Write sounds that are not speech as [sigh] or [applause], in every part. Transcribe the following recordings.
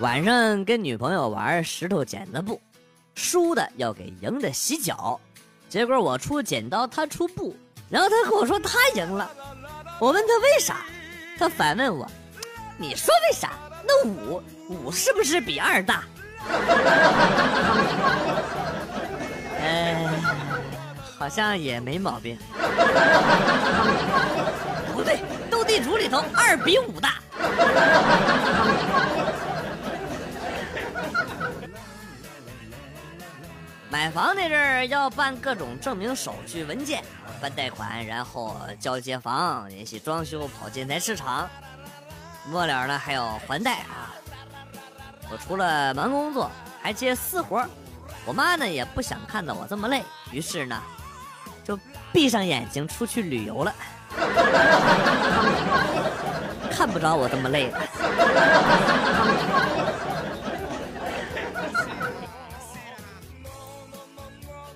晚上跟女朋友玩石头剪子布，输的要给赢的洗脚。结果我出剪刀，他出布，然后他跟我说他赢了。我问他为啥，他反问我：“你说为啥？那五五是不是比二大？” [laughs] 哎，好像也没毛病。不对，斗地主里头二比五大。买房那阵儿要办各种证明手续文件，办贷款，然后交接房，联系装修，跑建材市场，末了呢还要还贷啊。我除了忙工作，还接私活我妈呢也不想看到我这么累，于是呢，就闭上眼睛出去旅游了，[laughs] 看不着我这么累了。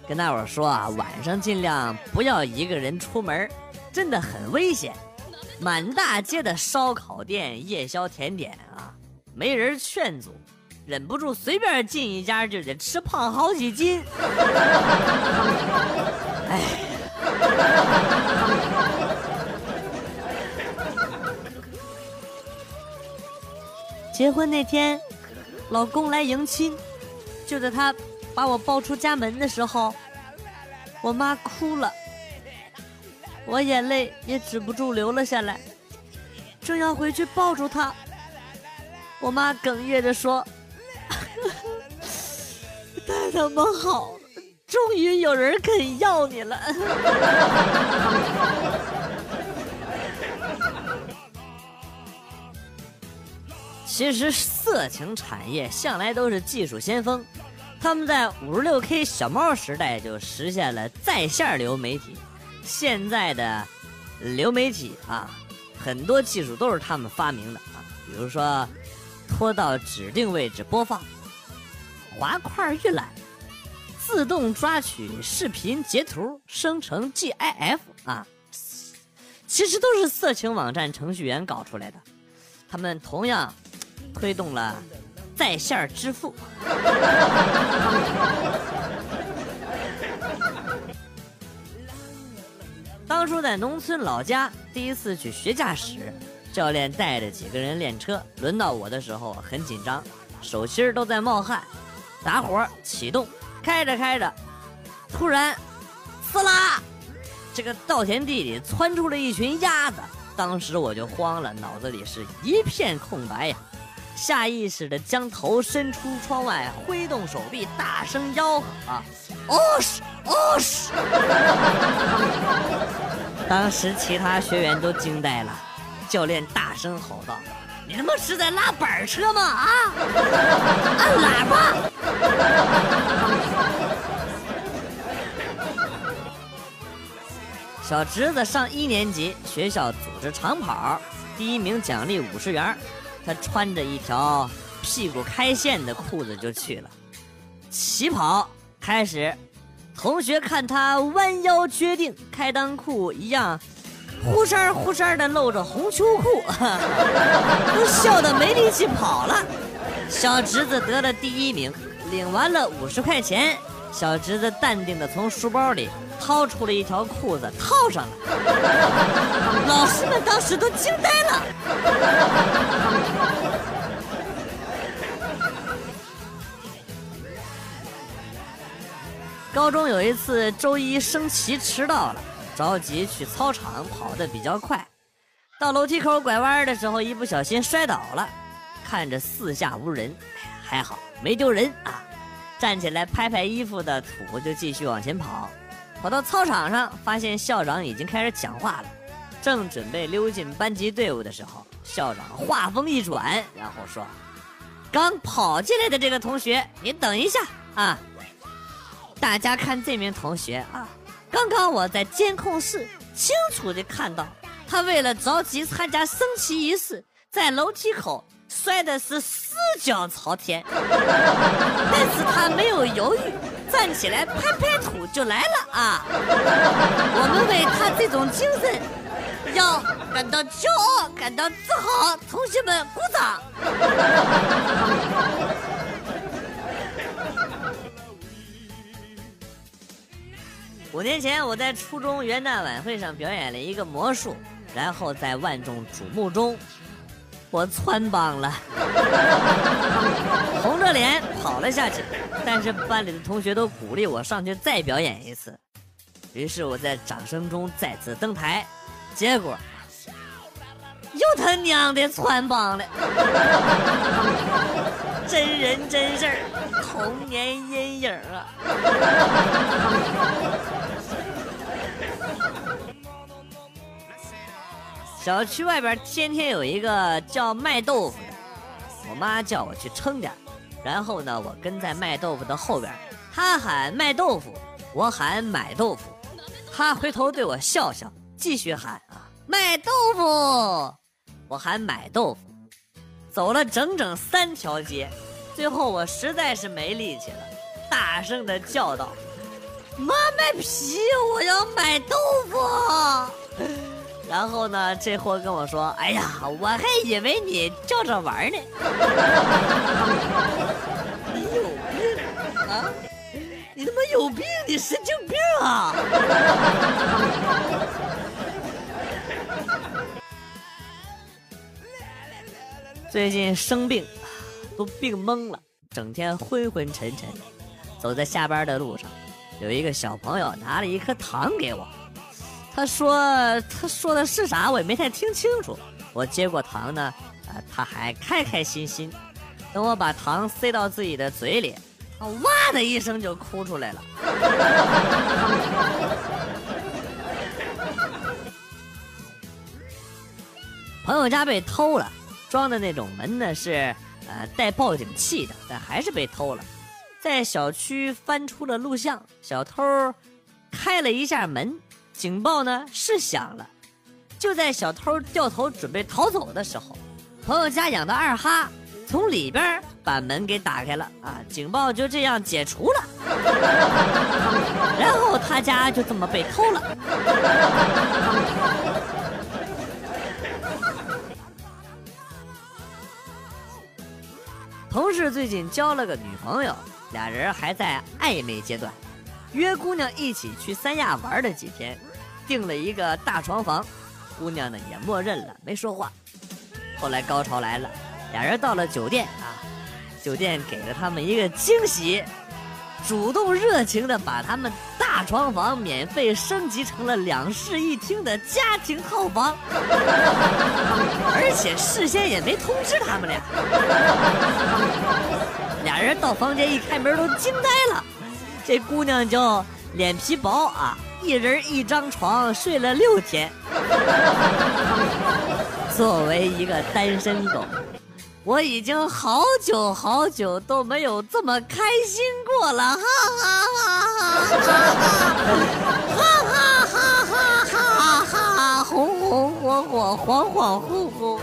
跟大伙说啊，晚上尽量不要一个人出门，真的很危险。满大街的烧烤店、夜宵甜点啊，没人劝阻，忍不住随便进一家就得吃胖好几斤。[laughs] 哎，结婚那天，老公来迎亲，就在他。把我抱出家门的时候，我妈哭了，我眼泪也止不住流了下来。正要回去抱住她，我妈哽咽着说：“太他妈好，终于有人肯要你了。[laughs] ”其实色情产业向来都是技术先锋。他们在五十六 K 小猫时代就实现了在线流媒体，现在的流媒体啊，很多技术都是他们发明的啊，比如说拖到指定位置播放、滑块预览、自动抓取视频截图生成 GIF 啊，其实都是色情网站程序员搞出来的，他们同样推动了。在线支付。当初在农村老家，第一次去学驾驶，教练带着几个人练车，轮到我的时候很紧张，手心都在冒汗。打火启动，开着开着，突然，呲啦，这个稻田地里窜出了一群鸭子，当时我就慌了，脑子里是一片空白呀。下意识的将头伸出窗外，挥动手臂，大声吆喝：“啊，哦是哦是！” [laughs] 当时其他学员都惊呆了，教练大声吼道：“你他妈是在拉板车吗？啊，[laughs] 按喇叭！” [laughs] 小侄子上一年级，学校组织长跑，第一名奖励五十元。他穿着一条屁股开线的裤子就去了，起跑开始，同学看他弯腰决定，开裆裤一样，忽闪忽闪的露着红秋裤，[laughs] 都笑得没力气跑了。小侄子得了第一名，领完了五十块钱，小侄子淡定的从书包里掏出了一条裤子套上了，[laughs] 老师们当时都惊呆了。高中有一次周一升旗迟到了，着急去操场，跑得比较快，到楼梯口拐弯的时候，一不小心摔倒了，看着四下无人，还好没丢人啊！站起来拍拍衣服的土，就继续往前跑。跑到操场上，发现校长已经开始讲话了，正准备溜进班级队伍的时候，校长话锋一转，然后说：“刚跑进来的这个同学，你等一下啊！”大家看这名同学啊，刚刚我在监控室清楚的看到，他为了着急参加升旗仪式，在楼梯口摔的是四脚朝天，[laughs] 但是他没有犹豫，站起来拍拍土就来了啊！我们为他这种精神要感到骄傲，感到自豪。同学们，鼓掌！五年前，我在初中元旦晚会上表演了一个魔术，然后在万众瞩目中，我穿帮了，红着脸跑了下去。但是班里的同学都鼓励我上去再表演一次，于是我在掌声中再次登台，结果又他娘的穿帮了，[laughs] 真人真事儿，童年阴影啊！[laughs] 小区外边天天有一个叫卖豆腐的，我妈叫我去称点然后呢，我跟在卖豆腐的后边，他喊卖豆腐，我喊买豆腐，他回头对我笑笑，继续喊啊卖豆腐，我喊买豆腐，走了整整三条街，最后我实在是没力气了，大声的叫道：“妈卖皮，我要买豆腐。[laughs] ”然后呢，这货跟我说：“哎呀，我还以为你叫着玩呢。[laughs] ”你有病啊！你他妈有病！你神经病啊！[laughs] 最近生病，都病懵了，整天昏昏沉沉。走在下班的路上，有一个小朋友拿了一颗糖给我。他说：“他说的是啥？我也没太听清楚。”我接过糖呢，啊，他还开开心心。等我把糖塞到自己的嘴里，他哇的一声就哭出来了。[laughs] 朋友家被偷了，装的那种门呢是呃带报警器的，但还是被偷了。在小区翻出了录像，小偷开了一下门。警报呢是响了，就在小偷掉头准备逃走的时候，朋友家养的二哈从里边把门给打开了啊！警报就这样解除了，[laughs] 然后他家就这么被偷了。同事最近交了个女朋友，俩人还在暧昧阶段，约姑娘一起去三亚玩了几天。订了一个大床房，姑娘呢也默认了，没说话。后来高潮来了，俩人到了酒店啊，酒店给了他们一个惊喜，主动热情的把他们大床房免费升级成了两室一厅的家庭套房，[laughs] 而且事先也没通知他们俩。俩人到房间一开门都惊呆了，这姑娘就脸皮薄啊。一人一张床睡了六天。作为一个单身狗，我已经好久好久都没有这么开心过了，哈哈哈哈哈哈哈哈哈哈哈，红红火火，恍恍惚惚。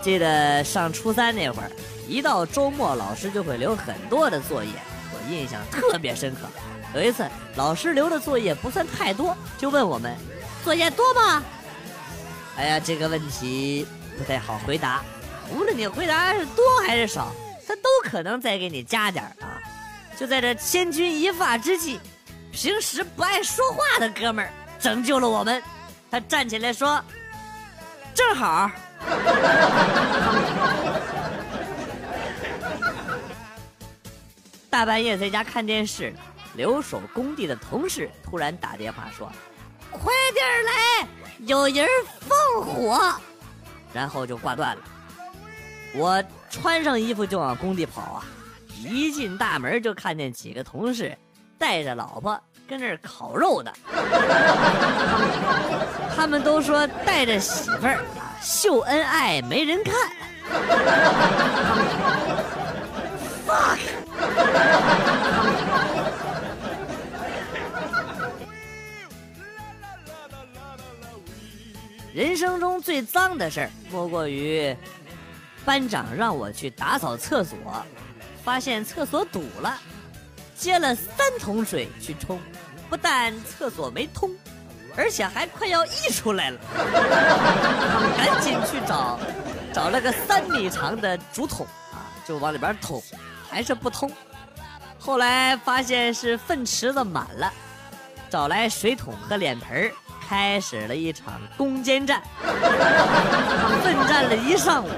记得上初三那会儿。一到周末，老师就会留很多的作业，我印象特别深刻。有一次，老师留的作业不算太多，就问我们：“作业多吗？”哎呀，这个问题不太好回答。无论你回答是多还是少，他都可能再给你加点啊。就在这千钧一发之际，平时不爱说话的哥们儿拯救了我们。他站起来说：“正好。” [laughs] 大半夜在家看电视，留守工地的同事突然打电话说：“快点来，有人放火。”然后就挂断了。我穿上衣服就往工地跑啊！一进大门就看见几个同事带着老婆跟那儿烤肉呢。[laughs] 他们都说带着媳妇儿秀恩爱没人看。[laughs] fuck。生中最脏的事儿，莫过于班长让我去打扫厕所，发现厕所堵了，接了三桶水去冲，不但厕所没通，而且还快要溢出来了。[laughs] 赶紧去找，找了个三米长的竹筒啊，就往里边捅，还是不通。后来发现是粪池子满了，找来水桶和脸盆儿开始了一场攻坚战。奋战了一上午，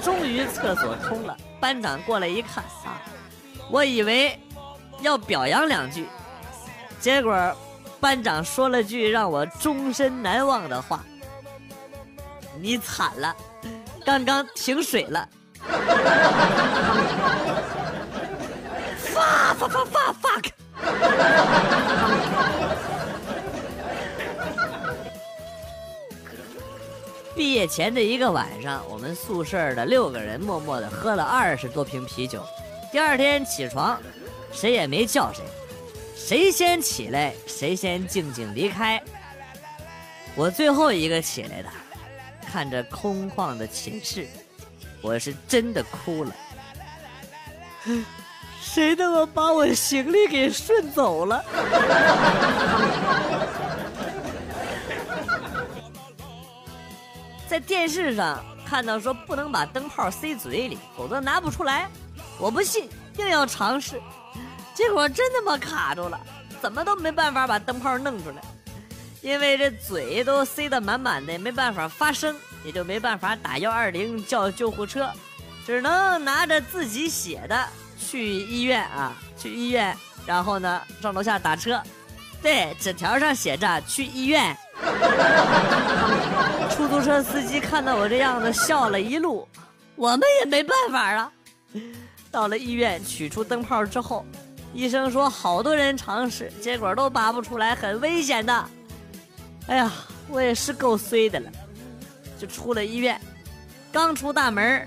终于厕所通了。班长过来一看啊，我以为要表扬两句，结果班长说了句让我终身难忘的话：“你惨了，刚刚停水了。”发发发发 fuck！毕业前的一个晚上，我们宿舍的六个人默默的喝了二十多瓶啤酒。第二天起床，谁也没叫谁，谁先起来谁先静静离开。我最后一个起来的，看着空旷的寝室，我是真的哭了。[laughs] 谁他妈把我行李给顺走了？在电视上看到说不能把灯泡塞嘴里，否则拿不出来。我不信，硬要尝试，结果真他妈卡住了，怎么都没办法把灯泡弄出来，因为这嘴都塞得满满的，没办法发声，也就没办法打幺二零叫救护车，只能拿着自己写的。去医院啊！去医院，然后呢，上楼下打车。对，纸条上写着去医院。[laughs] 出租车司机看到我这样子，笑了一路。我们也没办法啊。到了医院，取出灯泡之后，医生说好多人尝试，结果都拔不出来，很危险的。哎呀，我也是够衰的了。就出了医院，刚出大门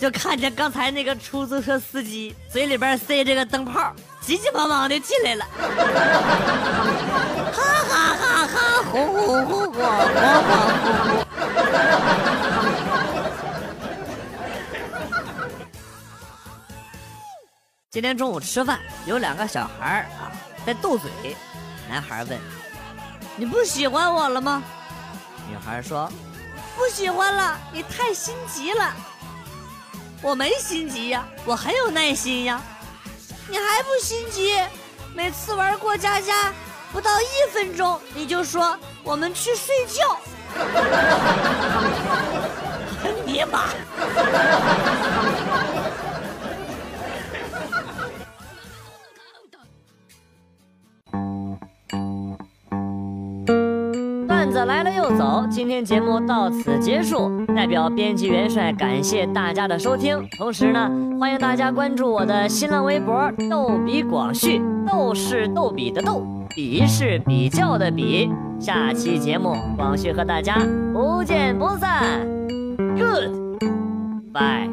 就看见刚才那个出租车司机嘴里边塞着个灯泡，急急忙忙的进来了，哈哈哈哈，呼呼呼呼，呼呼呼。今天中午吃饭，有两个小孩啊在斗嘴，男孩问：“你不喜欢我了吗？”女孩说：“不喜欢了，你太心急了。”我没心急呀，我很有耐心呀。你还不心急？每次玩过家家，不到一分钟你就说我们去睡觉。[laughs] 你妈！段子来了又走，今天节目到此结束。代表编辑元帅感谢大家的收听，同时呢，欢迎大家关注我的新浪微博“逗比广旭”，逗是逗比的逗，比是比较的比，下期节目广旭和大家不见不散。good bye。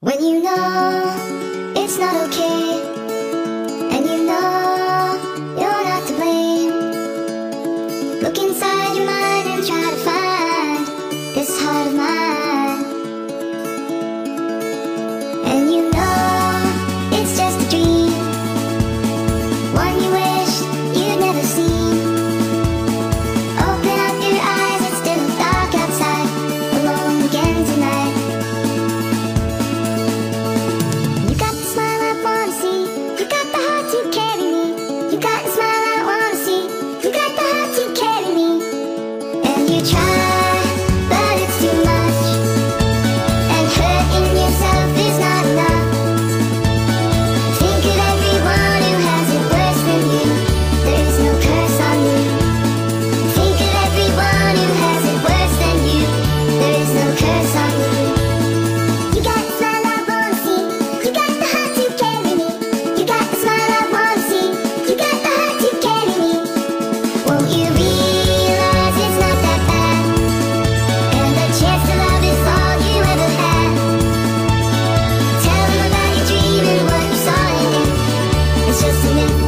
when you know it's not okay。just an